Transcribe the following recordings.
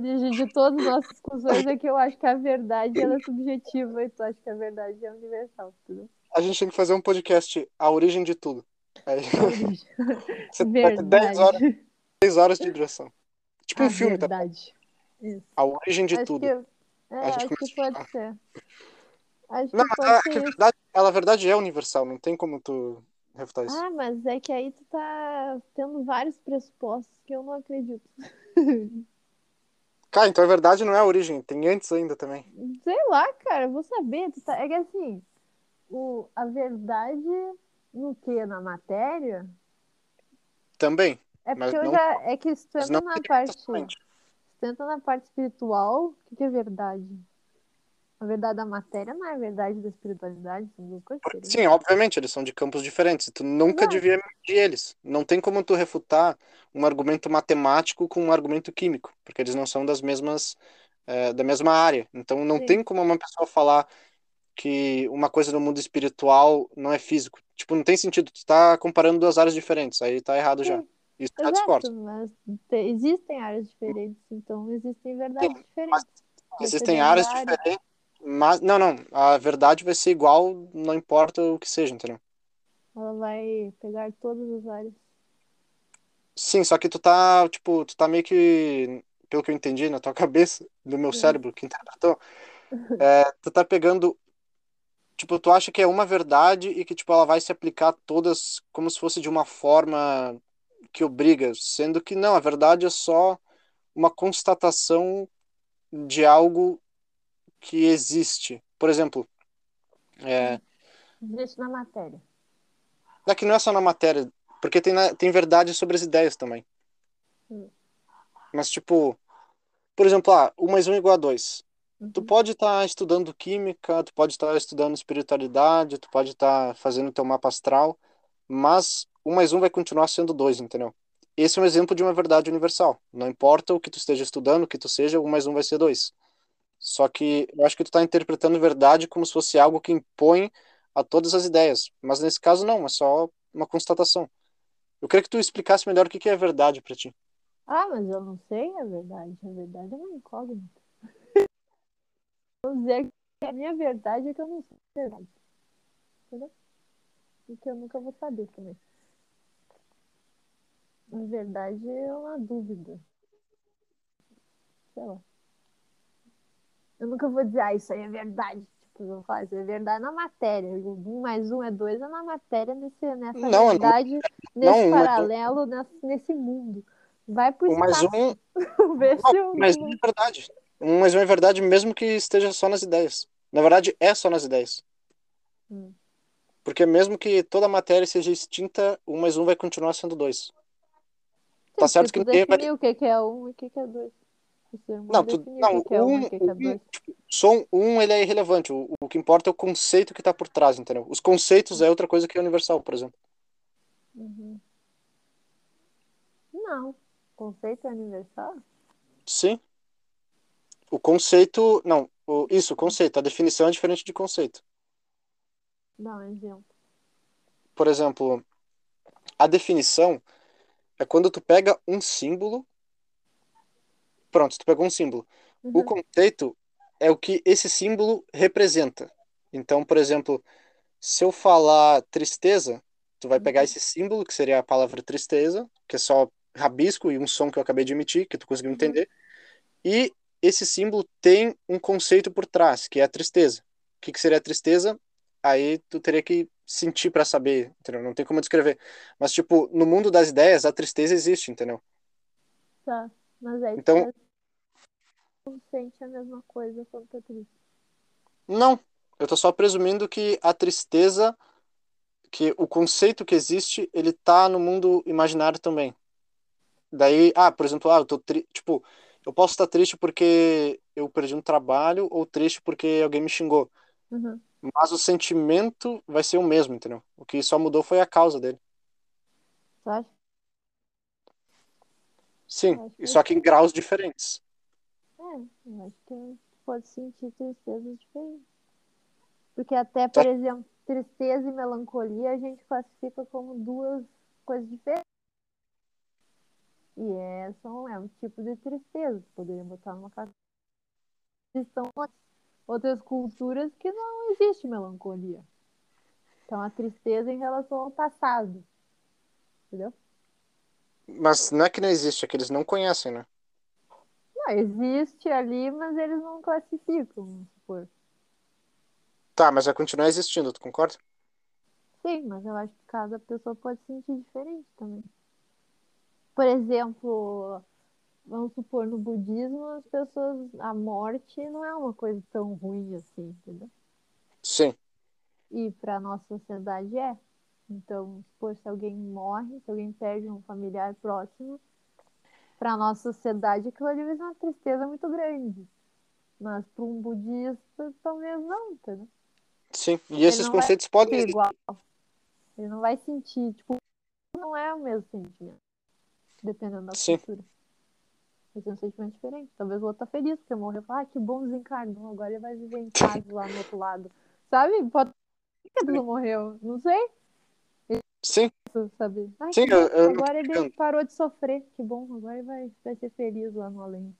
origem de todas as nossas discussões é que eu acho que a verdade ela é subjetiva e tu acha que a verdade é universal. Entendeu? A gente tem que fazer um podcast, A Origem de Tudo. Aí, A origem. você ter 10 horas, verdade. 10 horas de duração. Tipo um A filme, tá? verdade. Isso. A Origem de acho Tudo. que, é, acho que a pode ser. Acho Não, que a, a isso. verdade, ela, a verdade é universal, não tem como tu refutar isso. Ah, mas é que aí tu tá tendo vários pressupostos que eu não acredito. Cara, então a verdade não é a origem, tem antes ainda também. Sei lá, cara, vou saber. Tá... É que assim, o... a verdade no que? Na matéria? Também. É porque eu não- já. É que Mas entra na parte. tu entra na parte espiritual, o que que é verdade? A verdade da matéria não é a verdade da espiritualidade, são duas coisas diferentes. Sim, obviamente, eles são de campos diferentes. Tu nunca Não. devia medir eles. Não tem como tu refutar um argumento matemático com um argumento químico, porque eles não são das mesmas, eh, da mesma área. Então não Sim. tem como uma pessoa falar que uma coisa no mundo espiritual não é físico. Tipo, não tem sentido. Tu tá comparando duas áreas diferentes, aí tá errado já. Sim. Isso já discordo. Exato, mas te- existem áreas diferentes, então existem verdades diferentes. Existem áreas área. diferentes, mas não, não, a verdade vai ser igual, não importa o que seja, entendeu? Ela vai pegar todas as áreas. Sim, só que tu tá, tipo, tu tá meio que, pelo que eu entendi na tua cabeça, do meu Uhum. cérebro que interpretou, é, tu tá pegando, tipo, tu acha que é uma verdade e que, tipo, ela vai se aplicar a todas como se fosse de uma forma que obriga, sendo que não, a verdade é só uma constatação de algo que existe. Por exemplo, é, Existe na matéria. é que não é só na matéria, porque tem, na- tem verdade sobre as ideias também. Hum. Mas, tipo, por exemplo, ah, 1 mais 1 é igual a 2. Tu Uhum. pode estar estudando química, tu pode estar estudando espiritualidade, tu pode estar fazendo teu mapa astral, mas 1 mais 1 vai continuar sendo 2, entendeu? Esse é um exemplo de uma verdade universal. Não importa o que tu esteja estudando, o que tu seja, 1 mais 1 vai ser 2. Só que eu acho que tu tá interpretando verdade como se fosse algo que impõe a todas as ideias. Mas nesse caso não, é só uma constatação. Eu queria que tu explicasse melhor o que que é verdade pra ti. Ah, mas eu não sei a verdade. A verdade é uma incógnita. Vou dizer que a minha verdade é que eu não sei a verdade. Entendeu? E que eu nunca vou saber também. A verdade é uma dúvida. Sei lá. Eu nunca vou dizer, ah, isso aí é verdade. Tipo, eu vou falar, isso é verdade na matéria. Um mais um é dois é na matéria, nesse, nessa Não, não- verdade, não, nesse um mais um- paralelo, nesse, nesse mundo. Vai pro Um mais espaço. um Vê se eu- Mas não é verdade. Um mais um é verdade mesmo que esteja só nas ideias. Na verdade, é só nas ideias. Hum. Porque mesmo que toda a matéria seja extinta, um mais um vai continuar sendo dois. Tá Sim, certo porque que ninguém vai- o que é um e o que é dois. Não, tu, não, que que é um um, que que é um, dois. só um, um, ele é irrelevante. O, o que importa é o conceito que tá por trás, entendeu? Os conceitos é outra coisa que é universal, por exemplo. Uhum. Não. Conceito é universal? Sim. O conceito, não, o, isso, o conceito. A definição é diferente de conceito. Dá um exemplo. Por exemplo, a definição é quando tu pega um símbolo. Pronto, tu pegou um símbolo. O Uhum. conceito é o que esse símbolo representa. Então, por exemplo, se eu falar tristeza, tu vai pegar Uhum. esse símbolo, que seria a palavra tristeza, que é só rabisco e um som que eu acabei de emitir, que tu conseguiu Uhum. entender. E esse símbolo tem um conceito por trás, que é a tristeza. O que que seria a tristeza? Aí tu teria que sentir para saber, entendeu? Não tem como descrever. Mas, tipo, no mundo das ideias, a tristeza existe, entendeu? Tá. Mas aí Então- tu não sente a mesma coisa quando tá triste. Não, eu tô só presumindo que a tristeza, que o conceito que existe, ele tá no mundo imaginário também. Daí, ah, por exemplo, ah, eu tô tri... tipo, eu posso estar triste porque eu perdi um trabalho ou triste porque alguém me xingou, Uhum. mas o sentimento vai ser o mesmo, entendeu? O que só mudou foi a causa dele. Tu acha? Sim, e só que em graus diferentes. É, eu acho que pode sentir tristezas diferentes. Porque até, por exemplo, tristeza e melancolia a gente classifica como duas coisas diferentes. E é, são, é um tipo de tristeza. Poderia botar numa casa. Existem outras culturas que não existe melancolia. Então, a tristeza em relação ao passado. Entendeu? Mas não é que não existe, é que eles não conhecem, né? Não, existe ali, mas eles não classificam, vamos supor. Tá, mas vai continuar existindo, tu concorda? Sim, mas eu acho que cada pessoa pode sentir diferente também. Por exemplo, vamos supor, no budismo, as pessoas, a morte não é uma coisa tão ruim assim, entendeu? Sim. E para nossa sociedade é. Então, supor, se alguém morre, se alguém perde um familiar próximo, para nossa sociedade aquilo ali vai ser uma tristeza muito grande. Mas para um budista, talvez não, entendeu? Sim, e esses conceitos podem. Igual. Ele não vai sentir, tipo, não é o mesmo sentimento. Dependendo da Sim. cultura. Vai ser um sentimento diferente. Talvez o outro tá feliz porque morreu. Ah, que bom desencarnou. Agora ele vai viver em paz lá no outro lado. Sabe? Pode ser que ele morreu. Não sei. Sim. Sabe? Ai, Sim, eu- eu agora ele brincando. parou de sofrer. Que bom. Agora ele vai, vai ser feliz lá no além.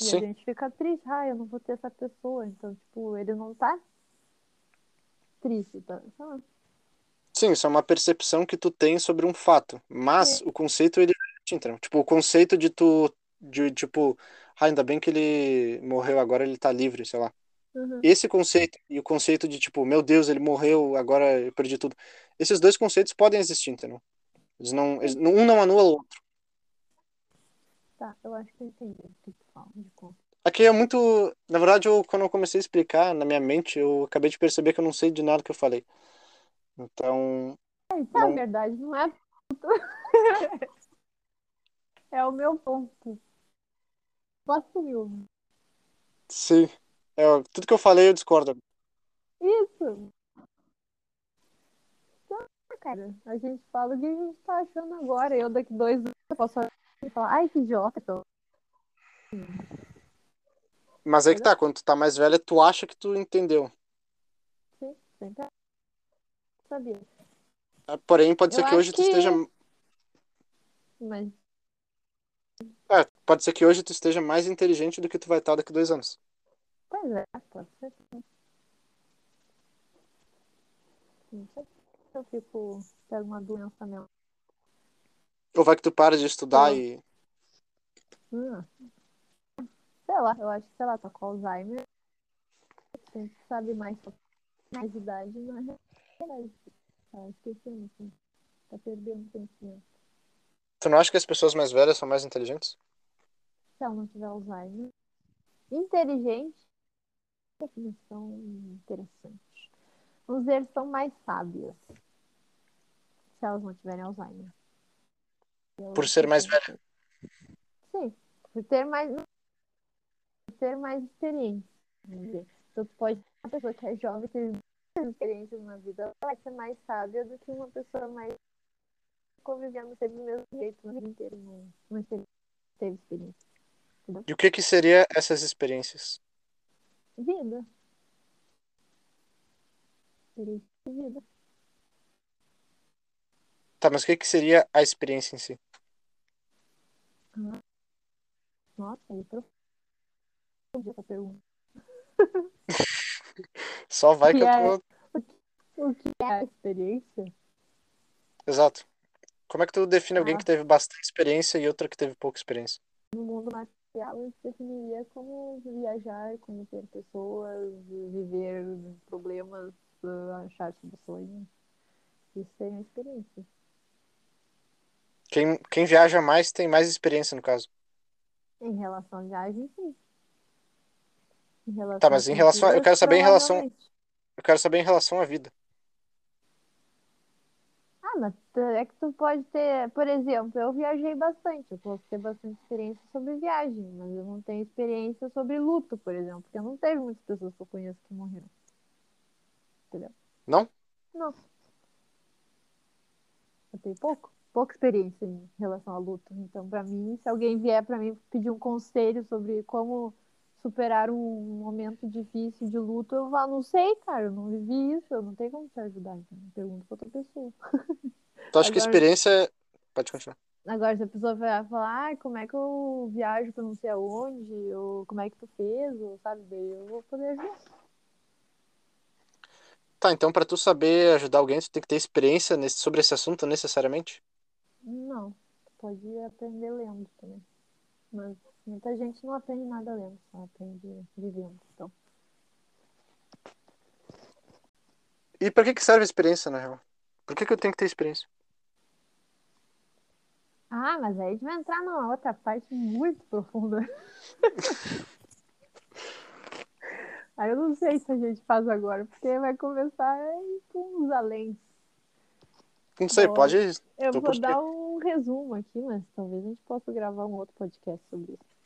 E a Sim. gente fica triste. Ah, eu não vou ter essa pessoa. Então, tipo, ele não tá triste, tá? Sim, isso é uma percepção que tu tem sobre um fato. Mas o conceito, ele é? Tipo, o conceito de tu, de tipo, ah, ainda bem que ele morreu, agora ele tá livre, sei lá. Uhum. Esse conceito e o conceito de, tipo, meu Deus, ele morreu, agora eu perdi tudo. Esses dois conceitos podem existir, entendeu? Eles não, eles- um não anula o outro. Tá, eu acho que eu entendi o que tu fala de conta. Aqui é muito. Na verdade, eu, quando eu comecei a explicar na minha mente, eu acabei de perceber que eu não sei de nada que eu falei. Então, É, tá, Não. na verdade, não é É o meu ponto. Posso mil. sim. É, tudo que eu falei eu discordo. Isso. Cara, a gente fala o que a gente tá achando agora. Eu daqui dois anos eu posso falar, ai que idiota. Então, Mas aí que tá, quando tu tá mais velha, tu acha que tu entendeu. sim, sempre sabia. Porém, pode ser Eu que hoje acho tu que- esteja. Mas É, pode ser que hoje tu esteja mais inteligente do que tu vai estar daqui dois anos. Pois é, pode ser. sim. Não sei se eu fico, pego uma doença mesmo. Ou vai que tu para de estudar Sim. e. Hum. Sei lá, eu acho que, sei lá, tá com Alzheimer. Sempre sabe mais mais idade, realidade. Tá esquecendo, assim. Tá perdendo conhecimento. Tu não acha que as pessoas mais velhas são mais inteligentes? Se ela não tiver Alzheimer. Inteligente. Definição interessante. Vamos dizer, são mais sábias. Se elas não tiverem Alzheimer. Elas Por ser mais ficam- Sim, por ter mais. Por ter mais experiência. Então, tu pode. Uma pessoa que é jovem, ter muitas experiências na vida, ela vai ser mais sábia do que uma pessoa mais convivendo sempre do mesmo jeito a vida inteira. Não, não teve, experiência. E o que que seria essas experiências? Vida. Experiência de vida. Tá, mas o que que seria a experiência em si? Nossa, aí profundo essa pergunta. Só vai que Que eu é- tô. O que é a experiência? Exato. Como é que tu define alguém Ah. que teve bastante experiência e outra que teve pouca experiência? No mundo material, eu definiria como viajar, conhecer pessoas, viver problemas, ah, achar soluções. Isso seria uma experiência. Quem, quem viaja mais tem mais experiência, no caso. Em relação à viagem, sim. Em relação Tá, mas em relação a- eu quero saber em relação-. Eu quero saber em relação à vida. É que tu pode ter, por exemplo, eu viajei bastante, eu posso ter bastante experiência sobre viagem, mas eu não tenho experiência sobre luto, por exemplo, porque não teve muitas pessoas que eu conheço que morreram. Entendeu? Não? Não. Eu tenho pouco, pouca experiência em relação à luta. Então, pra mim, se alguém vier pra mim pedir um conselho sobre como superar um momento difícil de luto, eu falo, não sei, cara, eu não vivi isso, eu não tenho como te ajudar. Então, pergunta pra outra pessoa. Tu acha que Agora- experiência. Pode continuar. Agora, se a pessoa vai falar, ah, como é que eu viajo pra não sei aonde, ou como é que tu fez, ou sabe, daí eu vou poder ajudar. Tá, então pra tu saber ajudar alguém, tu tem que ter experiência nesse, sobre esse assunto necessariamente? Não, tu pode aprender lendo também. Mas muita gente não aprende nada lendo, só aprende vivendo. Então, E pra que que serve a experiência, na real? Por que que eu tenho que ter experiência? Ah, mas aí a gente vai entrar numa outra parte muito profunda. aí eu não sei se a gente faz agora, porque vai começar com uns além. Não sei, Bom, pode. Eu tu vou dar um resumo aqui, mas talvez a gente possa gravar um outro podcast sobre isso.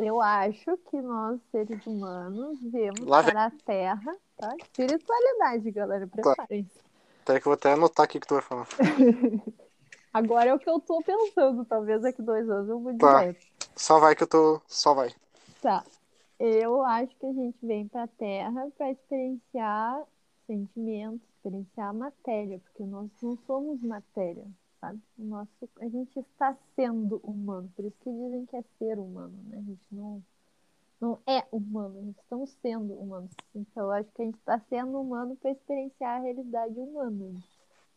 Tá. Eu acho que nós, seres humanos, viemos Lá para a Terra, tá? Espiritualidade, galera, preparem-se. Peraí que eu vou até anotar aqui o que tu vai falar. Agora é o que eu tô pensando, talvez daqui dois anos eu de Tá. Só vai que eu tô. Só vai. Tá. Eu acho que a gente vem pra Terra para experienciar sentimentos, experienciar matéria, porque nós não somos matéria, sabe? O nosso, a gente está sendo humano, por isso que dizem que é ser humano, né? A gente não, não é humano, a gente estamos sendo humanos. Então, acho que a gente está sendo humano para experienciar a realidade humana,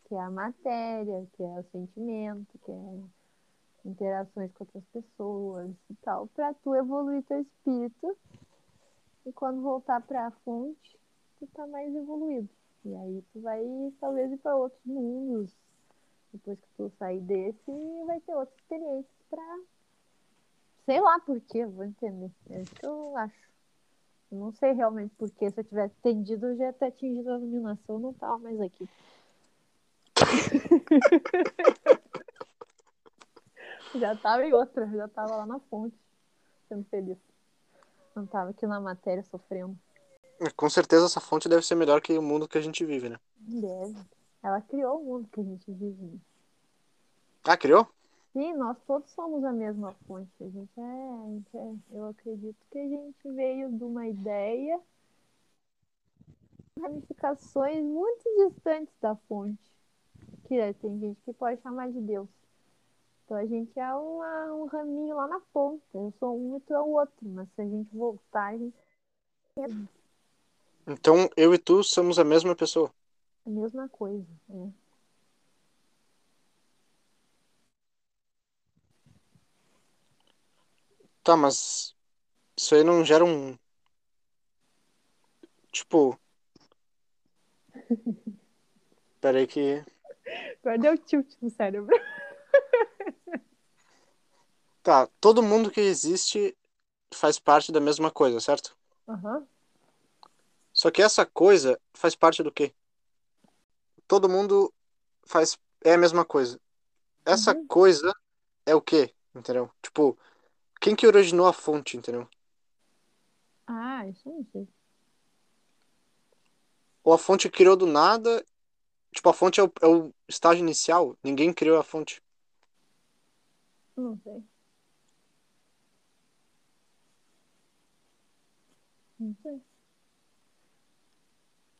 que é a matéria, que é o sentimento, que é interações com outras pessoas e tal, para tu evoluir teu espírito e quando voltar para a fonte, tu tá mais evoluído. E aí tu vai talvez ir para outros mundos. Depois que tu sair desse, vai ter outras experiências para sei lá por quê, eu vou entender. É isso que eu acho. Eu não sei realmente por quê. Se eu tivesse entendido, eu já ia ter atingido a iluminação, não tava mais aqui. Já tava em outra, já tava lá na fonte, sendo feliz. Não tava aqui na matéria sofrendo. Com certeza essa fonte deve ser melhor que o mundo que a gente vive, né? Deve. Ela criou o mundo que a gente vive. Ah, criou? Sim, nós todos somos a mesma fonte. A gente é, a gente é. Eu acredito que a gente veio de uma ideia, ramificações muito distantes da fonte. Que tem gente que pode chamar de Deus. Então a gente é uma, um raminho lá na ponta. Eu sou um e tu é o outro. Mas se a gente voltar, a gente Então eu e tu somos a mesma pessoa. A mesma coisa. É. Tá, mas isso aí não gera um. Tipo. Peraí que. Agora deu tilt no cérebro. Tá, todo mundo que existe faz parte da mesma coisa, certo? Aham. Só que essa coisa faz parte do quê? Todo mundo faz. É a mesma coisa. Essa Uhum. coisa é o quê? Entendeu? Tipo, quem que originou a fonte, entendeu? Ah, isso eu não sei. Ou a fonte criou do nada. Tipo, a fonte é o, é o estágio inicial. Ninguém criou a fonte. Não sei. Não sei.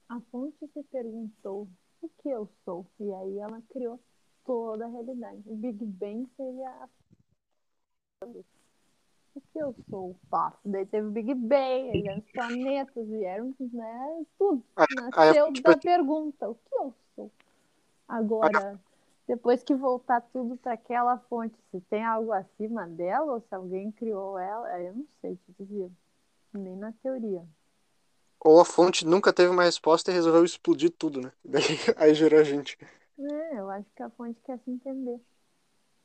A fonte se perguntou o que eu sou. E aí ela criou toda a realidade. O Big Bang seria a... o que eu sou. Pá. Daí teve o Big Bang, aí os planetas, vieram, né? Tudo. Nasceu da pergunta, o que eu sou? Agora, depois que voltar tudo para aquela fonte, se tem algo acima dela ou se alguém criou ela, eu não sei te dizer. Nem na teoria. Ou a fonte nunca teve uma resposta e resolveu explodir tudo, né? Daí, aí gerou a gente. É, eu acho que a fonte quer se entender.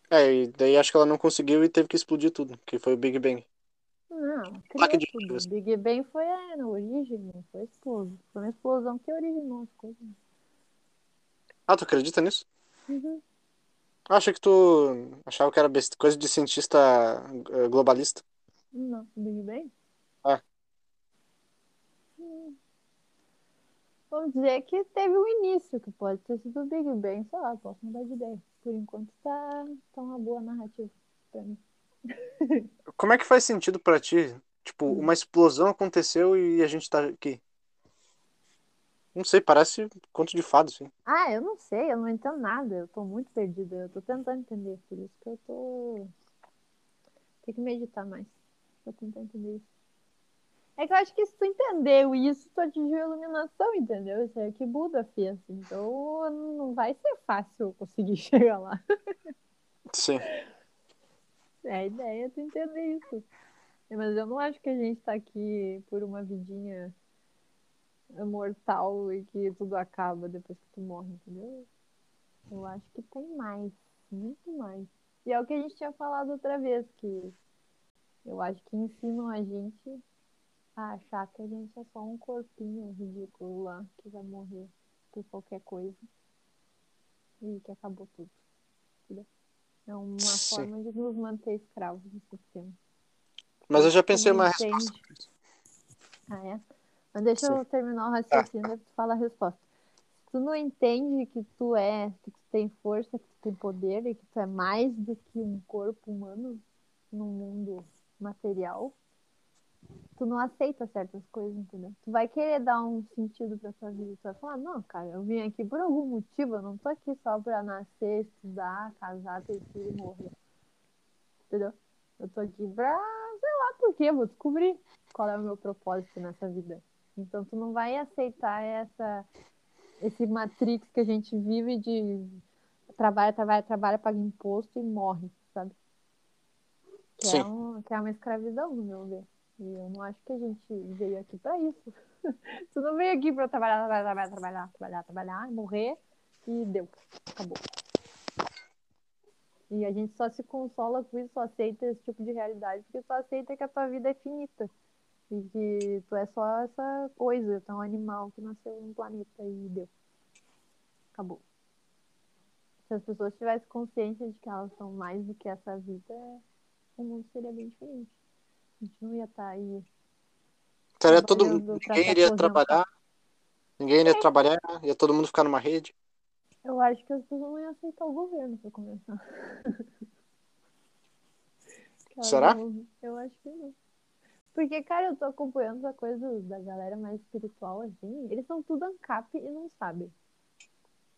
É, e daí acho que ela não conseguiu e teve que explodir tudo, que foi o Big Bang. Não, Placa de luz. Big Bang foi a origem, foi a explosão. Foi uma explosão que originou as coisas. Ah, tu acredita nisso? Uhum. Achei que tu achava que era coisa de cientista eh, globalista. Não, Big Bang? É. Hum. Vamos dizer que teve um início, que pode ter sido o Big Bang, sei lá, posso mudar de ideia. Por enquanto tá, tá uma boa narrativa pra mim. Como é que faz sentido pra ti? Tipo, Hum. uma explosão aconteceu e a gente tá aqui. Não sei, parece conto de fado, assim. Ah, eu não sei, eu não entendo nada. Eu tô muito perdida. Eu tô tentando entender. Por isso que eu tô. Tem que meditar mais. Pra tentar entender isso. É que eu acho que se tu entendeu isso, tu atingiu a iluminação, entendeu? Isso é o que Buda fez. Então não vai ser fácil conseguir chegar lá. Sim. É a ideia é tu entender isso. Mas eu não acho que a gente tá aqui por uma vidinha mortal e que tudo acaba depois que tu morre, entendeu? Eu acho que tem mais, muito mais. E é o que a gente tinha falado outra vez, que eu acho que ensinam a gente a achar que a gente é só um corpinho ridículo lá que vai morrer por qualquer coisa e que acabou tudo. É uma Sim. forma de nos manter escravos do sistema. Mas eu já pensei uma resposta. Ah, é? Mas deixa Sim. eu terminar o raciocínio e tu fala a resposta. Se tu não entende que tu é, que tu tem força, que tu tem poder e que tu é mais do que um corpo humano no mundo material, tu não aceita certas coisas, entendeu? Tu vai querer dar um sentido pra tua vida. Tu vai falar, não, cara, eu vim aqui por algum motivo, eu não tô aqui só pra nascer, estudar, casar, ter filho e morrer. Entendeu? Eu tô aqui pra, sei lá por quê, vou descobrir qual é o meu propósito nessa vida. Então tu não vai aceitar essa esse matrix que a gente vive de trabalha, trabalha, trabalha, paga imposto e morre, sabe? Que é, Sim. um, que é uma escravidão, no meu ver. E eu não acho que a gente veio aqui pra isso. tu não veio aqui trabalhar, trabalhar, trabalhar, trabalhar, trabalhar, trabalhar, morrer e deu. Acabou. E a gente só se consola com isso, só aceita esse tipo de realidade, porque só aceita que a tua vida é finita. E que tu é só essa coisa, tu é um animal que nasceu num planeta e deu. Acabou. Se as pessoas tivessem consciência de que elas são mais do que essa vida, o mundo seria bem diferente. A gente não ia estar aí. Estaria todo ninguém iria trabalhar, ninguém iria trabalhar, ia todo mundo ficar numa rede. Eu acho que as pessoas não iam aceitar o governo pra começar. Elas Será? não- Eu acho que não. Porque, cara, eu tô acompanhando essa coisa da galera mais espiritual, assim. Eles são tudo ANCAP e não sabem.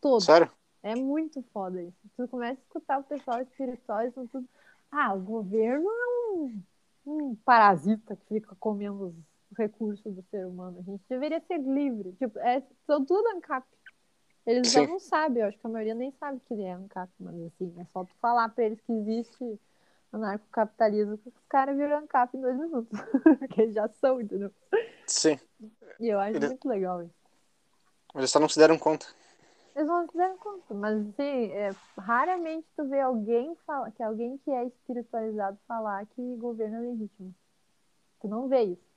Todos. Sério? É muito foda isso. Tu começa a escutar o pessoal espiritual, eles são tudo. Ah, o governo é um, um parasita que fica comendo os recursos do ser humano. A gente deveria ser livre. Tipo, é, são tudo ANCAP. Eles Sim. já não sabem, eu acho que a maioria nem sabe que é ANCAP, mas assim, é só tu falar pra eles que existe anarcocapitalismo que os caras viram ANCAP em dois minutos. Porque eles já são, entendeu? Sim. E eu acho Eles- muito legal isso. Eles só não se deram conta. Eles se deram conta, mas assim, é, raramente tu vê alguém fala, que alguém que é espiritualizado falar que governo é legítimo. Tu não vê isso.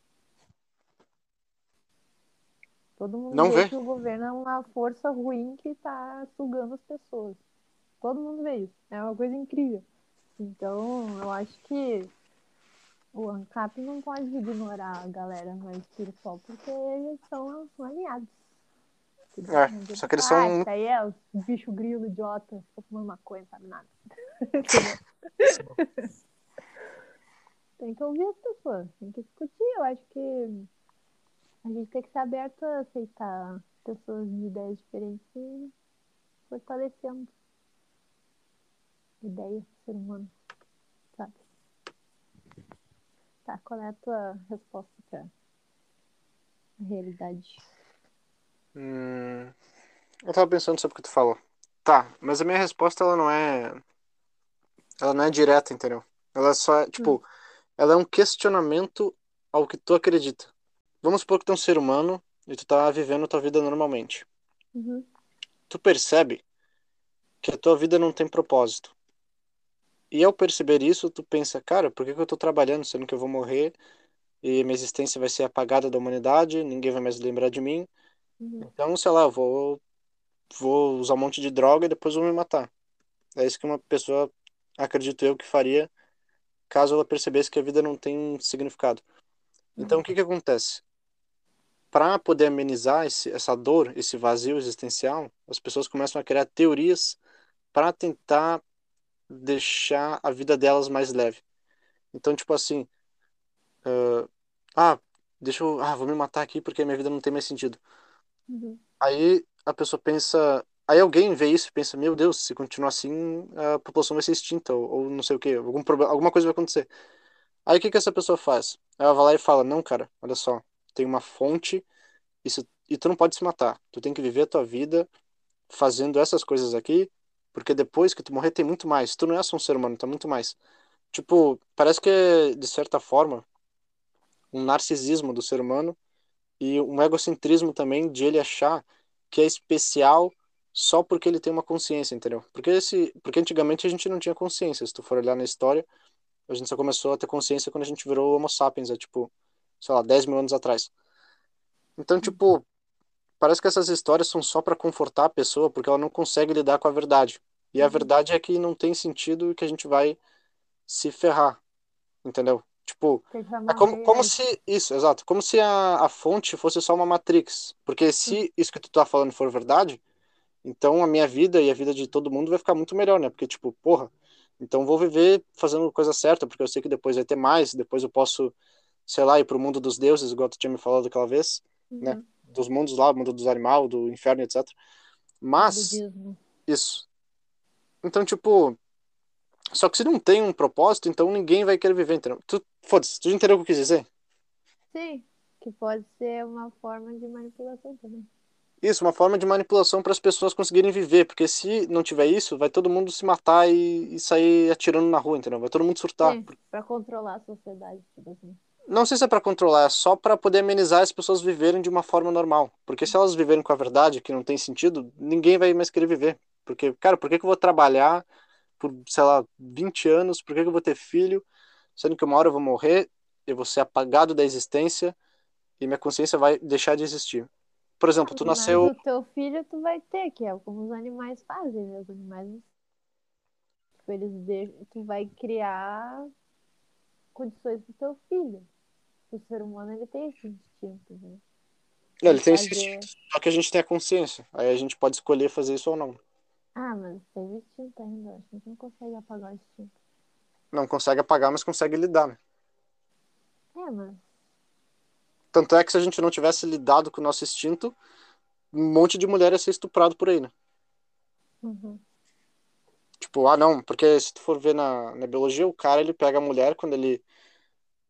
Todo mundo Não vê, vê? que o governo é uma força ruim que tá sugando as pessoas. Todo mundo vê isso. É uma coisa incrível. Então, eu acho que o ANCAP não pode ignorar a galera mais espiritual, porque eles são aliados. É, só que eles falar, são "Ah, Isso aí é os bicho grilo idiota, tô fumando maconha, sabe nada. Tem que ouvir as pessoas, tem que discutir. Eu acho que a gente tem que ser aberto a aceitar pessoas de ideias diferentes e fortalecendo ideia do ser humano, sabe? Tá, qual é a tua resposta pra realidade? Hum, eu tava pensando sobre o que tu falou. Tá, mas a minha resposta ela não é. Ela não é direta, entendeu? Ela é só, tipo, ela é um questionamento ao que tu acredita. Vamos supor que tu é um ser humano e tu tá vivendo tua vida normalmente. Uhum. Tu percebe que a tua vida não tem propósito. E ao perceber isso, tu pensa, cara, por que que eu tô trabalhando sendo que eu vou morrer e minha existência vai ser apagada da humanidade, ninguém vai mais lembrar de mim? Uhum. Então, sei lá, vou, vou usar um monte de droga e depois vou me matar. É isso que uma pessoa, acredito eu, que faria caso ela percebesse que a vida não tem significado. Então, o que que acontece? Para poder amenizar esse, essa dor, esse vazio existencial, as pessoas começam a criar teorias para tentar deixar a vida delas mais leve. Então, tipo assim, ah, ah, deixa eu, ah, vou me matar aqui porque minha vida não tem mais sentido. Uhum. Aí a pessoa pensa. Aí alguém vê isso e pensa, meu Deus, se continuar assim, a população vai ser extinta, ou, ou não sei o quê, algum problema, alguma coisa vai acontecer. Aí o que que essa pessoa faz? Ela vai lá e fala, não, cara, olha só, tem uma fonte, isso, e tu não pode se matar. Tu tem que viver a tua vida fazendo essas coisas aqui, porque depois que tu morrer tem muito mais. Tu não é só um ser humano, tá muito mais. Tipo, parece que é, de certa forma, um narcisismo do ser humano e um egocentrismo também de ele achar que é especial só porque ele tem uma consciência, entendeu? Porque esse, porque antigamente a gente não tinha consciência, se tu for olhar na história, a gente só começou a ter consciência quando a gente virou Homo sapiens, é tipo, sei lá, 10 mil anos atrás. Então, tipo, parece que essas histórias são só para confortar a pessoa, porque ela não consegue lidar com a verdade. E a Uhum. verdade é que não tem sentido e que a gente vai se ferrar, entendeu? Tipo, é como, como se, isso, exato, como se a, a fonte fosse só uma Matrix. Porque se isso que tu tá falando for verdade, então a minha vida e a vida de todo mundo vai ficar muito melhor, né? Porque, tipo, porra, então vou viver fazendo coisa certa, porque eu sei que depois vai ter mais, depois eu posso, sei lá, ir pro mundo dos deuses, igual tu tinha me falado aquela vez, né? Uhum. Dos mundos lá, mundo dos animais, do inferno, etc. Mas, isso. Então, tipo, só que se não tem um propósito, então ninguém vai querer viver, entendeu? Tu, foda-se, tu entendeu o que eu quis dizer? Sim, que pode ser uma forma de manipulação também. Isso, uma forma de manipulação para as pessoas conseguirem viver, porque se não tiver isso, vai todo mundo se matar e, e sair atirando na rua, entendeu? Vai todo mundo surtar. Sim, pra controlar a sociedade, tipo assim. Não sei se é para controlar, é só para poder amenizar as pessoas viverem de uma forma normal. Porque se elas viverem com a verdade, que não tem sentido, ninguém vai mais querer viver. Porque, cara, por que que eu vou trabalhar por, sei lá, 20 anos? Por que que eu vou ter filho? Sendo que uma hora eu vou morrer, eu vou ser apagado da existência e minha consciência vai deixar de existir. Por exemplo, tu Mas nasceu o teu filho tu vai ter, que é como os animais fazem, né? Os animais, tipo, eles deixam, tu vai criar condições pro teu filho. O ser humano, ele tem esse instinto, né? Não, ele tem esse fazer... instinto, só que a gente tem a consciência. Aí a gente pode escolher fazer isso ou não. Ah, mas tem instinto ainda. A gente não consegue apagar o instinto. Não consegue apagar, mas consegue lidar, né? É, mas... Tanto é que se a gente não tivesse lidado com o nosso instinto, um monte de mulher ia ser estuprado por aí, né? Uhum. Tipo, ah, não, porque se tu for ver na, na biologia, o cara ele pega a mulher quando ele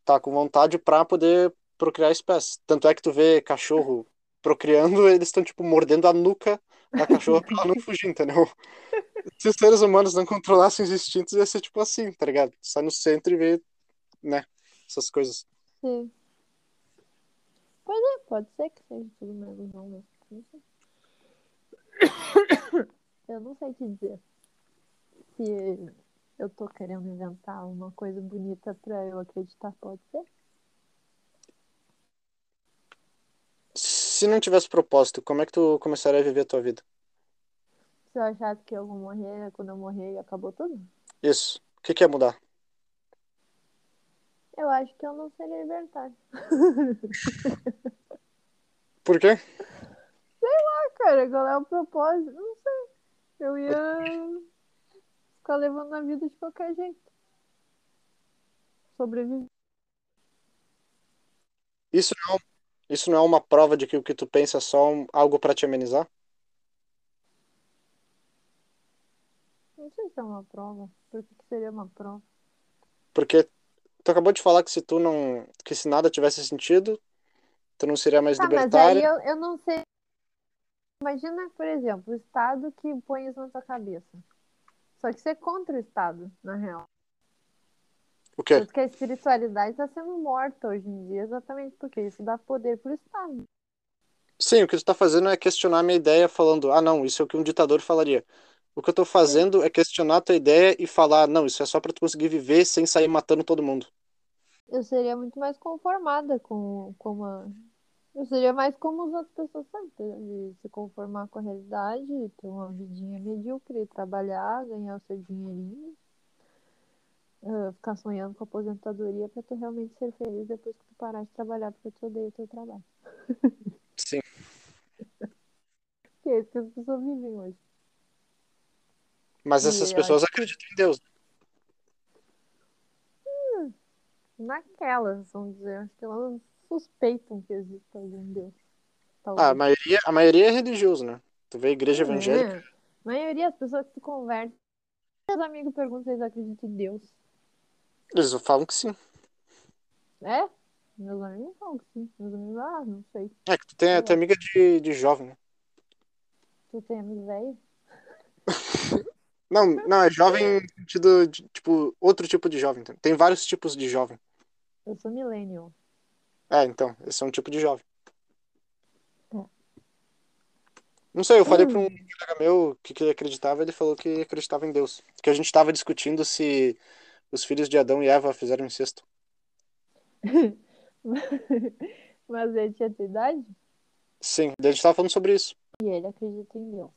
tá com vontade pra poder procriar espécies. Tanto é que tu vê cachorro procriando, eles estão, tipo, mordendo a nuca da cachorra pra ela não fugir, entendeu? Se os seres humanos não controlassem os instintos, ia ser tipo assim, tá ligado? Sai no centro e vê, né? Essas coisas. Sim. Pois é, pode ser que seja tudo mesmo. Não sei. Eu não sei te dizer se eu tô querendo inventar uma coisa bonita pra eu acreditar, pode ser? Se não tivesse propósito, como é que tu começaria a viver a tua vida? Se eu achasse que eu vou morrer, quando eu morrer, acabou tudo? Isso. O que que ia mudar? Eu acho que eu não seria libertário. Por quê? Ah, cara, qual é o propósito? Não sei. Eu ia ficar levando a vida de qualquer jeito. Sobreviver. Isso não, isso não é uma prova de que o que tu pensa é só um- algo pra te amenizar? Não sei se é uma prova. Por que, que seria uma prova? Porque tu acabou de falar que se tu não, que se nada tivesse sentido, tu não seria mais Tá, mas aí eu, eu não sei. Imagina, por exemplo, o Estado que põe isso na tua cabeça. Só que você é contra o Estado, na real. O quê? Tanto que a espiritualidade está sendo morta hoje em dia, exatamente porque isso dá poder pro Estado. Sim, o que tu tá fazendo é questionar a minha ideia falando, ah, não, isso é o que um ditador falaria. O que eu tô fazendo é questionar a tua ideia e falar, não, isso é só pra tu conseguir viver sem sair matando todo mundo. Eu seria muito mais conformada com, com uma. Eu seria mais como as outras pessoas sabem, de se conformar com a realidade, ter uma vidinha medíocre, trabalhar, ganhar o seu dinheirinho, ah, ficar sonhando com aposentadoria pra tu realmente ser feliz depois que tu parar de trabalhar porque tu odeia o teu trabalho. Sim. Que é isso que as pessoas vivem hoje. Mas E essas pessoas que- acreditam em Deus. Naquelas, vamos dizer, acho que elas suspeitam que existe algum Deus. talvez. Ah, a maioria, a maioria é religioso, né? Tu vê a igreja Não evangélica. é. A maioria das pessoas que tu conversa, meus amigos perguntam se eles acreditam em Deus. Eles falam que sim. É? Meus amigos falam que sim. Meus amigos, ah, não sei. É que tu tem, tu é amiga de, de jovem, né? Tu tem amigo velho? Não, não, é jovem no sentido de, tipo, outro tipo de jovem. Tem vários tipos de jovem. Eu sou millennial. É, então, esse é um tipo de jovem. É. Não sei, eu falei pra um colega meu que, que ele acreditava, ele falou que acreditava em Deus. Que a gente tava discutindo se os filhos de Adão e Eva fizeram incesto. Mas ele tinha tua idade Sim, daí a gente tava falando sobre isso. e ele acredita em Deus.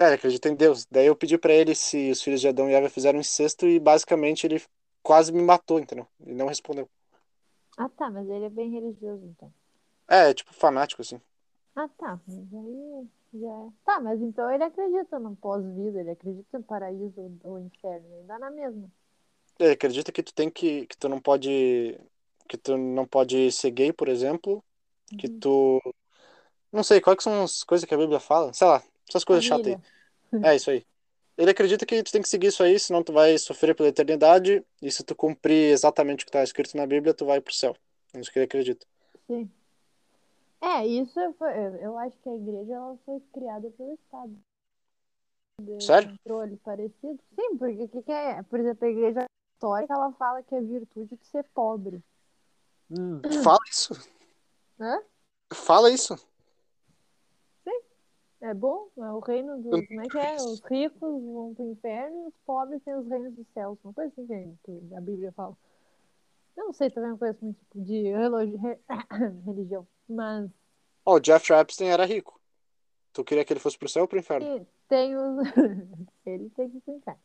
É, ele acredita em Deus. Daí eu pedi pra ele se os filhos de Adão e Eva fizeram incesto e basicamente ele quase me matou, entendeu? Ele não respondeu. Ah, tá, mas ele é bem religioso, então. É, tipo, fanático, assim. Ah, tá, mas aí já é. Tá, mas então ele acredita no pós-vida, ele acredita no paraíso ou ou inferno, ele dá na mesma. Ele acredita que tu tem que, que tu não pode, que tu não pode ser gay, por exemplo, que Uhum. tu, não sei, quais são as coisas que a Bíblia fala? Sei lá, essas coisas chatas aí. Família. É isso aí. Ele acredita que tu tem que seguir isso aí, senão tu vai sofrer pela eternidade, e se tu cumprir exatamente o que está escrito na Bíblia, tu vai pro céu. É isso que ele acredita. Sim. É, isso foi, eu acho que a igreja ela foi criada pelo Estado. Sério? controle parecido. Sim, porque o que, que é? Por exemplo, a igreja católica ela fala que é virtude de ser pobre. Fala isso. Hã? Fala isso. É bom, é o reino dos. Como é que é? Os ricos vão pro inferno e os pobres têm os reinos dos céus. Uma coisa assim que a Bíblia fala. Eu não sei, também não conheço muito tipo de religião. Mas Ó, o Jeff Epstein era rico. Tu queria que ele fosse pro céu ou pro inferno? e tem os. Ele tem que ir pro inferno.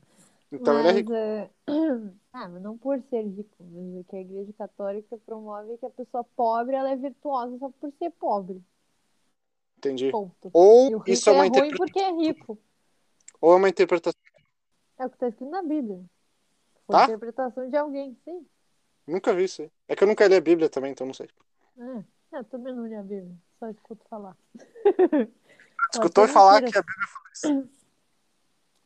Então ele é Mas, rico. é, Ah, mas não por ser rico, mas é que a igreja católica promove que a pessoa pobre ela é virtuosa só por ser pobre. Entendi. Ponto. Ou isso é é uma ruim interpretação. porque é rico. Ou é uma interpretação. É o que está escrito na Bíblia. Foi Tá? interpretação de alguém, sim. Nunca vi isso. É que eu nunca li a Bíblia também, então não sei. É, eu também não li a Bíblia, só escuto falar. Escutou falar que a Bíblia fala isso.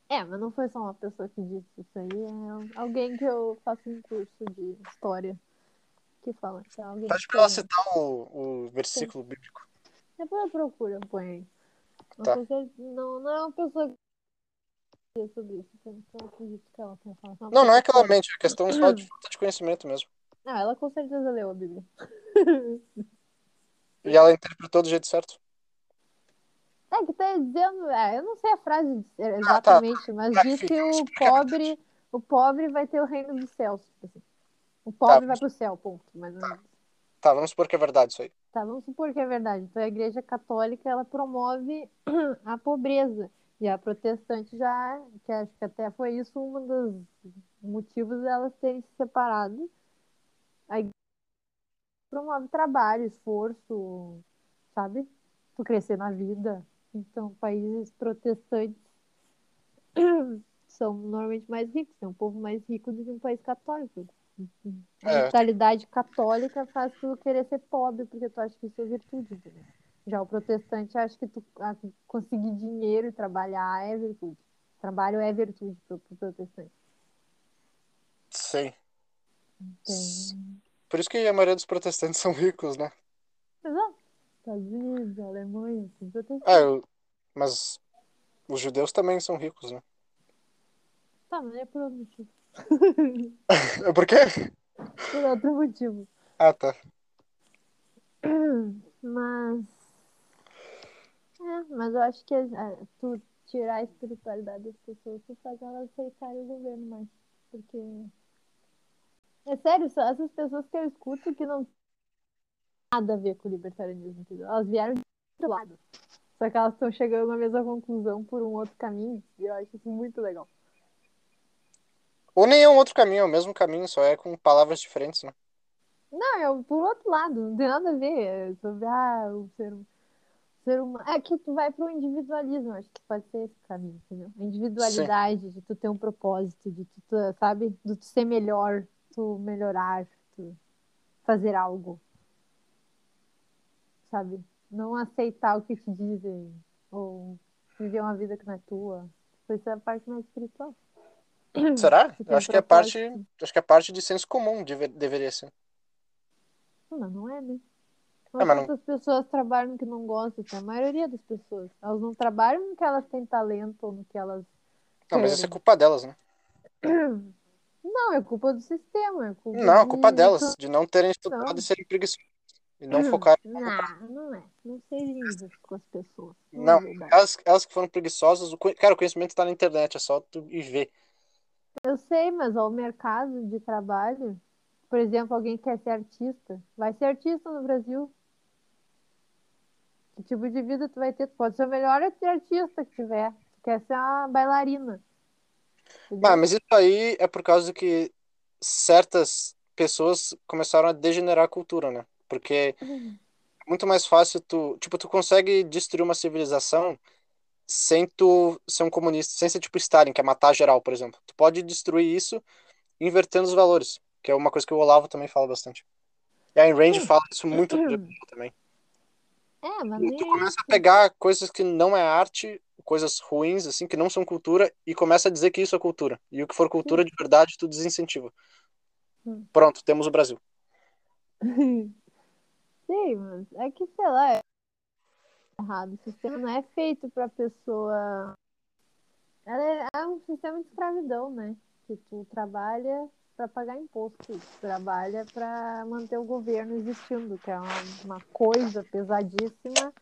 É, mas não foi só uma pessoa que disse isso aí, é alguém que eu faço um curso de história que fala que é alguém pra ela citar o, o versículo bíblico. Depois eu procuro, eu ponho aí. Não, Tá. é- não, não é uma pessoa que sobre isso, então eu acredito que ela tenha falado. Não, não é que ela mente, é questão só de falta de conhecimento mesmo. Não, ela com certeza leu a Bíblia. E ela interpretou do jeito certo. É que tá dizendo, é, eu não sei a frase Ah, tá. exatamente, mas Tá, diz que o a pobre, o pobre vai ter o reino dos céus. tipo assim. O pobre vai pro céu, ponto. Mas não- Tá, vamos supor que é verdade isso aí. Tá, vamos supor que é verdade. Então a igreja católica ela promove a pobreza. E a protestante já, que acho que até foi isso um dos motivos delas terem se separado. A igreja promove trabalho, esforço, sabe? Tu crescer na vida. Então, países protestantes são normalmente mais ricos, tem um povo mais rico do que um país católico. A É. mentalidade católica faz tu querer ser pobre, porque tu acha que isso é virtude. entendeu? Já o protestante acha que tu ah, conseguir dinheiro e trabalhar é virtude. Trabalho é virtude pro, pro protestante. Sim. Por isso que a maioria dos protestantes são ricos, né? Exato. Estados Unidos, Alemanha, tem protestante. É, eu- mas os judeus também são ricos, né? Tá, mas é por outro motivo. É por quê? Por outro motivo. Ah, tá. Mas. É, mas eu acho que ah, tu tirar a espiritualidade das pessoas, tu faz elas aceitarem o governo mais. Porque. É sério, são essas pessoas que eu escuto que não nada a ver com o libertarianismo, entendeu? Elas vieram de outro lado. Só que elas estão chegando na mesma conclusão por um outro caminho. E eu acho isso muito legal. Ou nem é um outro caminho, é o mesmo caminho, só é com palavras diferentes, né? Não, é por outro lado, não tem nada a ver. É sobre ah, o ser, ser humano. É que tu vai pro individualismo, acho que pode ser esse caminho, entendeu? A individualidade, de tu ter um propósito, de tu, tu, sabe, de tu ser melhor, tu melhorar, tu fazer algo. Sabe? não aceitar o que te dizem, ou viver uma vida que não é tua. Isso é a parte mais espiritual. Será? Eu acho que é parte, acho que é parte de senso comum, deve- deveria ser. Não, não é, né? É, mas não- Quantas pessoas trabalham que não gostam? A maioria das pessoas. Elas não trabalham no que elas têm talento ou no que elas Não, mas isso é culpa delas, né? Não, é culpa do sistema. É culpa Não, é de- culpa delas, de não terem estudado Não. e serem preguiçosos. E não focarem. Não, não é. Não seja injusto com as pessoas. Não, Não, é verdade. elas, elas que foram preguiçosas, o, cara, o conhecimento tá na internet, é só tu ir ver. Eu sei, mas ó, o mercado de trabalho, por exemplo, alguém quer ser artista, vai ser artista no Brasil. Que tipo de vida tu vai ter? Tu pode ser o melhor artista que tiver. Tu quer ser uma bailarina. Ah, mas isso aí é por causa que certas pessoas começaram a degenerar a cultura, né? Porque é muito mais fácil tu, tipo, tu consegue destruir uma civilização sem tu ser um comunista, sem ser tipo Stalin, que é matar geral, por exemplo. Tu pode destruir isso invertendo os valores, que é uma coisa que o Olavo também fala bastante. E a Ayn Rand fala isso muito livro também. É, mas Tu começa a pegar coisas que não é arte, coisas ruins, assim, que não são cultura, e começa a dizer que isso é cultura. E o que for cultura de verdade, tu desincentiva. Hum. Pronto, temos o Brasil. Sim, mas é que, sei lá, é errado. O sistema não é feito pra pessoa. É, é um sistema de escravidão, né? Que tu trabalha pra pagar imposto, tu trabalha pra manter o governo existindo, que é uma, uma coisa pesadíssima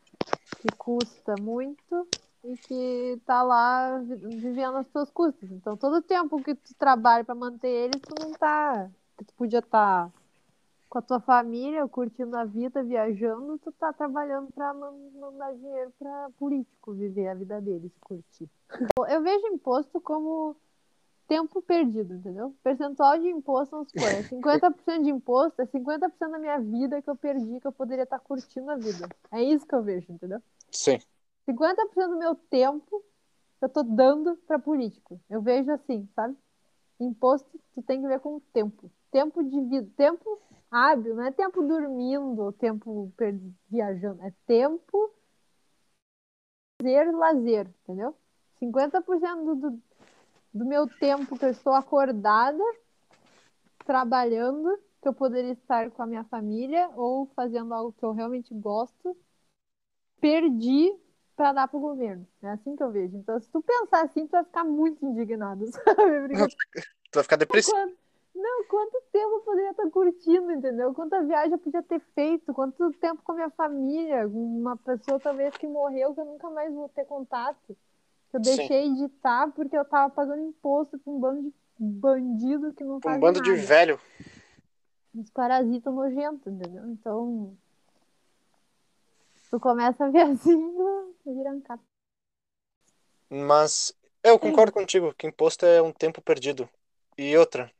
que custa muito e que tá lá vi- vivendo as tuas custas. Então, todo o tempo que tu trabalha pra manter eles, tu não tá. Tu podia estar com a tua família, curtindo a vida, viajando, tu tá trabalhando pra man- mandar dinheiro pra político viver a vida deles, curtir. Eu vejo imposto como tempo perdido, entendeu? Percentual de imposto, vamos supor, é 50% de imposto, é 50% da minha vida que eu perdi, que eu poderia estar curtindo a vida. É isso que eu vejo, entendeu? Sim. 50% do meu tempo eu tô dando pra político. Eu vejo assim, sabe? Imposto, tu tem que ver com tempo. Tempo de vida, tempo hábil, não é tempo dormindo ou tempo viajando, é tempo lazer, lazer, entendeu? 50% do, do, meu tempo que eu estou acordada, trabalhando, que eu poderia estar com a minha família ou fazendo algo que eu realmente gosto, perdi para dar pro governo. É assim que eu vejo. Então, se tu pensar assim, tu vai ficar muito indignado, sabe? Porque Tu vai ficar depressivo. Não, quanto tempo eu poderia estar curtindo, entendeu? Quanta viagem eu podia ter feito, quanto tempo com a minha família, uma pessoa talvez que morreu que eu nunca mais vou ter contato. Que eu Sim. deixei de estar porque eu tava pagando imposto pra um bando de bandido que não faz Um bando de nada. velho. Uns parasitas nojentos, entendeu? Então, tu começa a ver assim, vira um cap. Mas eu concordo contigo que imposto é um tempo perdido. E outra,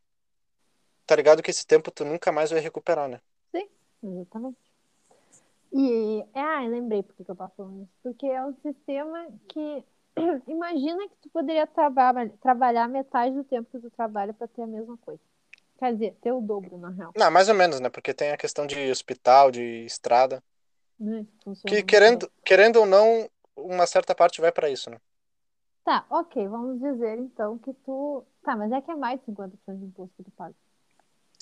tá ligado que esse tempo tu nunca mais vai recuperar, né? Exatamente. E, ah, lembrei porque que eu tava falando isso. Porque é um sistema que. Imagina que tu poderia traba trabalhar metade do tempo que tu trabalha para ter a mesma coisa. Quer dizer, ter o dobro, na real. Não, mais ou menos, né? Porque tem a questão de hospital, de estrada. Né? Funciona Que muito querendo, bem. querendo ou não, uma certa parte vai pra isso, né? Tá, ok, vamos dizer então que tu. Tá, mas é que é mais de 50% de imposto que tu paga.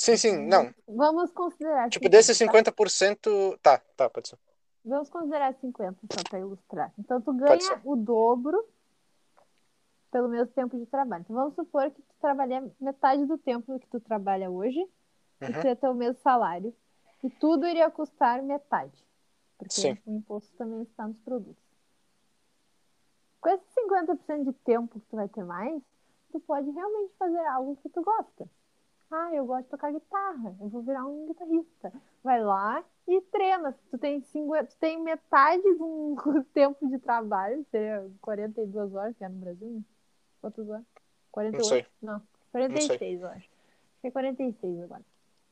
Sim, sim, não. Vamos considerar. Tipo, 50, desses tá? 50%. Tá, tá, pode ser. Vamos considerar 50 só para ilustrar. Então, tu ganha o dobro pelo mesmo tempo de trabalho. Então, vamos supor que tu trabalha metade do tempo que tu trabalha hoje e Uhum. tu ia ter o mesmo salário. E tudo iria custar metade. Porque Sim. o imposto também está nos produtos. Com esse 50% de tempo que tu vai ter mais, tu pode realmente fazer algo que tu gosta. Ah, eu gosto de tocar guitarra, eu vou virar um guitarrista. Vai lá e treina. Tu tem, 50, tu tem metade do tempo de trabalho, seria 42 horas, que é no Brasil, né? Quantas horas? 48? sei. Não, 46, eu acho. Acho é 46 agora.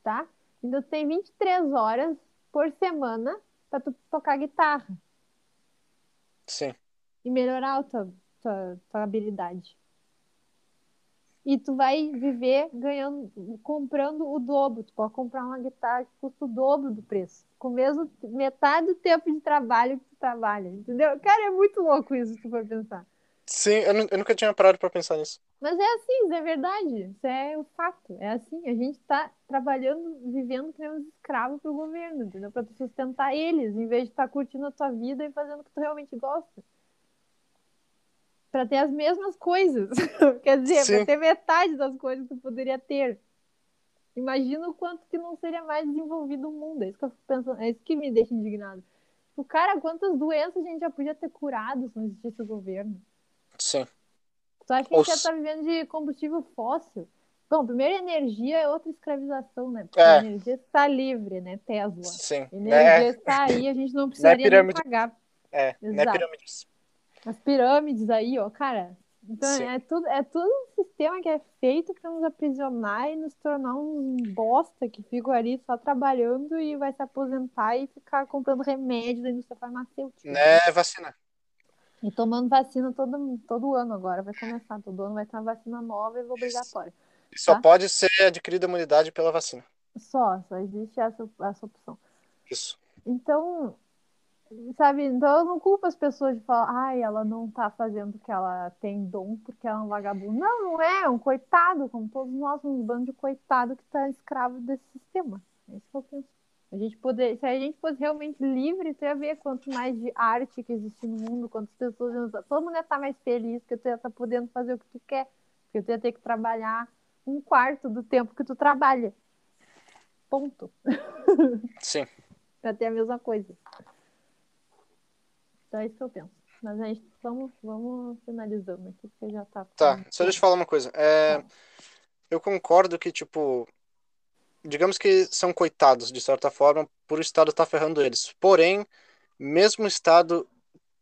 Tá? Então tu tem 23 horas por semana pra tu tocar guitarra Sim. e melhorar a tua, tua, tua habilidade. E tu vai viver ganhando, comprando o dobro. Tu pode comprar uma guitarra que custa o dobro do preço, com mesmo metade do tempo de trabalho que tu trabalha, entendeu? Cara, é muito louco isso, se tu for pensar. Sim, eu, eu nunca tinha parado pra pensar nisso. Mas é assim, isso é verdade, isso é o fato, é assim, a gente tá trabalhando, vivendo que nem uns escravos pro governo, entendeu? Pra tu sustentar eles, em vez de estar curtindo a tua vida e fazendo o que tu realmente gosta. Pra ter as mesmas coisas, quer dizer, pra ter metade das coisas que tu poderia ter. Imagina o quanto que não seria mais desenvolvido o mundo, é isso que eu fico pensando, é isso que me deixa indignado. O cara, quantas doenças a gente já podia ter curado se não existisse o governo? Sim. Acha que a gente já tá vivendo de combustível fóssil? Bom, primeiro energia é outra escravização, né? Porque É. a energia está livre, né? Tesla. Sim. A energia É, está aí, a gente não precisaria nem pirâmide. pagar. é, não é Exato. pirâmides. As pirâmides aí, ó, cara. Então Sim. é tudo, é tudo um sistema que é feito para nos aprisionar e nos tornar um bosta que fica ali só trabalhando e vai se aposentar e ficar comprando remédio da indústria farmacêutica. Né, vacina. E tomando vacina todo, todo ano agora. Vai começar, todo ano vai ter uma vacina nova e obrigatória. E só Tá. pode ser adquirida a imunidade pela vacina. Só, só existe essa, essa opção. Isso. Então, sabe, então eu não culpo as pessoas de falar, ai, ela não tá fazendo o que ela tem dom porque ela é um vagabundo. Não, não é, é um coitado, como todos nós, um bando de coitado que tá escravo desse sistema. É isso que eu penso. A gente poder, se a gente fosse realmente livre, tu ia ver quanto mais de arte que existe no mundo, quantas pessoas iam usar. Todo mundo ia estar mais feliz, porque tu ia estar podendo fazer o que tu quer. Porque tu ia ter que trabalhar um quarto do tempo que tu trabalha. Ponto. Sim. Pra ter a mesma coisa. Então é isso que eu penso. Mas a gente vamos, vamos finalizando aqui, porque já tá. Tá, só deixa eu falar uma coisa. É, Tá. eu concordo que, tipo, digamos que são coitados, de certa forma, por o Estado estar ferrando eles. Porém, mesmo o Estado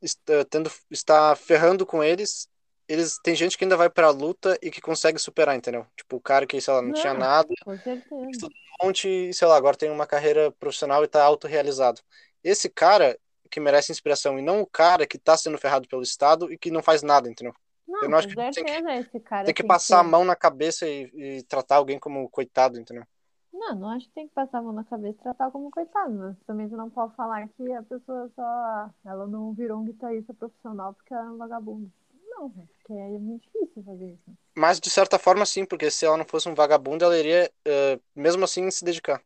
est- eh, tendo, está ferrando com eles, eles tem gente que ainda vai pra luta e que consegue superar, entendeu? Tipo, o cara que, sei lá, não tinha Não. nada, Com certeza. um monte, sei lá, agora tem uma carreira profissional e tá autorrealizado. Esse cara que merece inspiração e não o cara que tá sendo ferrado pelo Estado e que não faz nada, entendeu? Não, Eu não acho que tem que- certeza esse cara Tem que passar a ter- mão na cabeça e, e tratar alguém como coitado, entendeu? Não, não acho que tem que passar a mão na cabeça e tratar como coitado, mas também tu não pode falar que a pessoa só. Ela não virou um guitarrista profissional porque ela é um vagabundo. Não, porque é muito difícil fazer isso. Mas de certa forma sim, porque se ela não fosse um vagabundo, ela iria, eh, mesmo assim, se dedicar.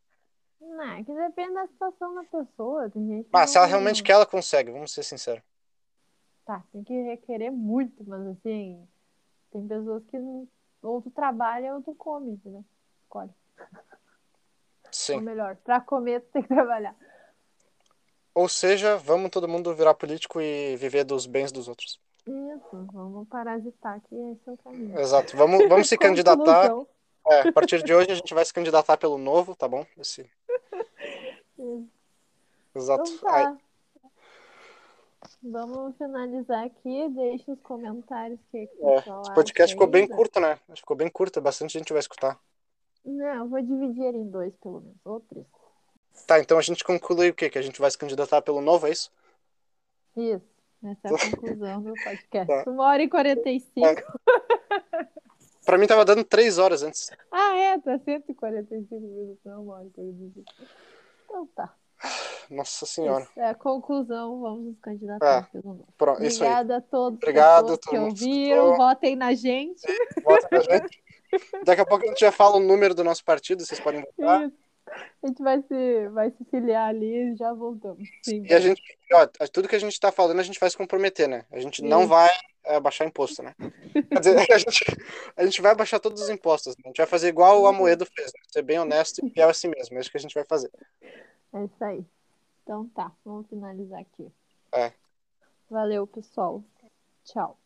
Não, é que depende da situação da pessoa. Tem gente Mas se ela realmente quer, ela consegue, vamos ser sinceros. Tá, tem que requerer muito, mas assim, tem pessoas que não- ou tu trabalha ou tu come, entendeu? Escolhe. Ou Sim. melhor, pra comer tu tem que trabalhar. Ou seja, vamos todo mundo virar político e viver dos bens dos outros. Isso, vamos parasitar que esse é o caminho. Exato. Vamos, vamos se candidatar. É, a partir de hoje a gente vai se candidatar pelo novo, tá bom? Esse... Exato. Então tá. Vamos finalizar aqui. Deixe os comentários que, que o é, esse podcast ficou bem da- curto, né? Acho que ficou bem curto, bastante gente vai escutar. Não, eu vou dividir ele em dois, pelo menos. Ou três. Tá, então a gente conclui o quê? Que a gente vai se candidatar pelo novo, é isso? Isso. Essa é a conclusão do podcast. Tá. Uma hora e quarenta e cinco. Pra mim tava dando três horas antes. Ah, é, tá 145 minutos, não, uma hora e 45. Então tá. Nossa senhora. Isso é a conclusão, vamos nos candidatar É. Pronto, isso aí. Obrigada a todos, Obrigado, pessoas todo que ouviram, votem na gente. Vota pra gente. Daqui a pouco a gente já fala o número do nosso partido, vocês podem votar. Isso. A gente vai se, vai se filiar ali e já voltamos. Sim, E a gente, ó, tudo que a gente tá falando, a gente vai se comprometer, né? A gente não vai é, baixar imposto, né? Quer dizer, a gente, a gente vai baixar todos os impostos. né? A gente vai fazer igual o Amoedo fez, né? Ser bem honesto e fiel a si mesmo. É isso que a gente vai fazer. É isso aí. Então tá, vamos finalizar aqui. É. Valeu, pessoal. Tchau.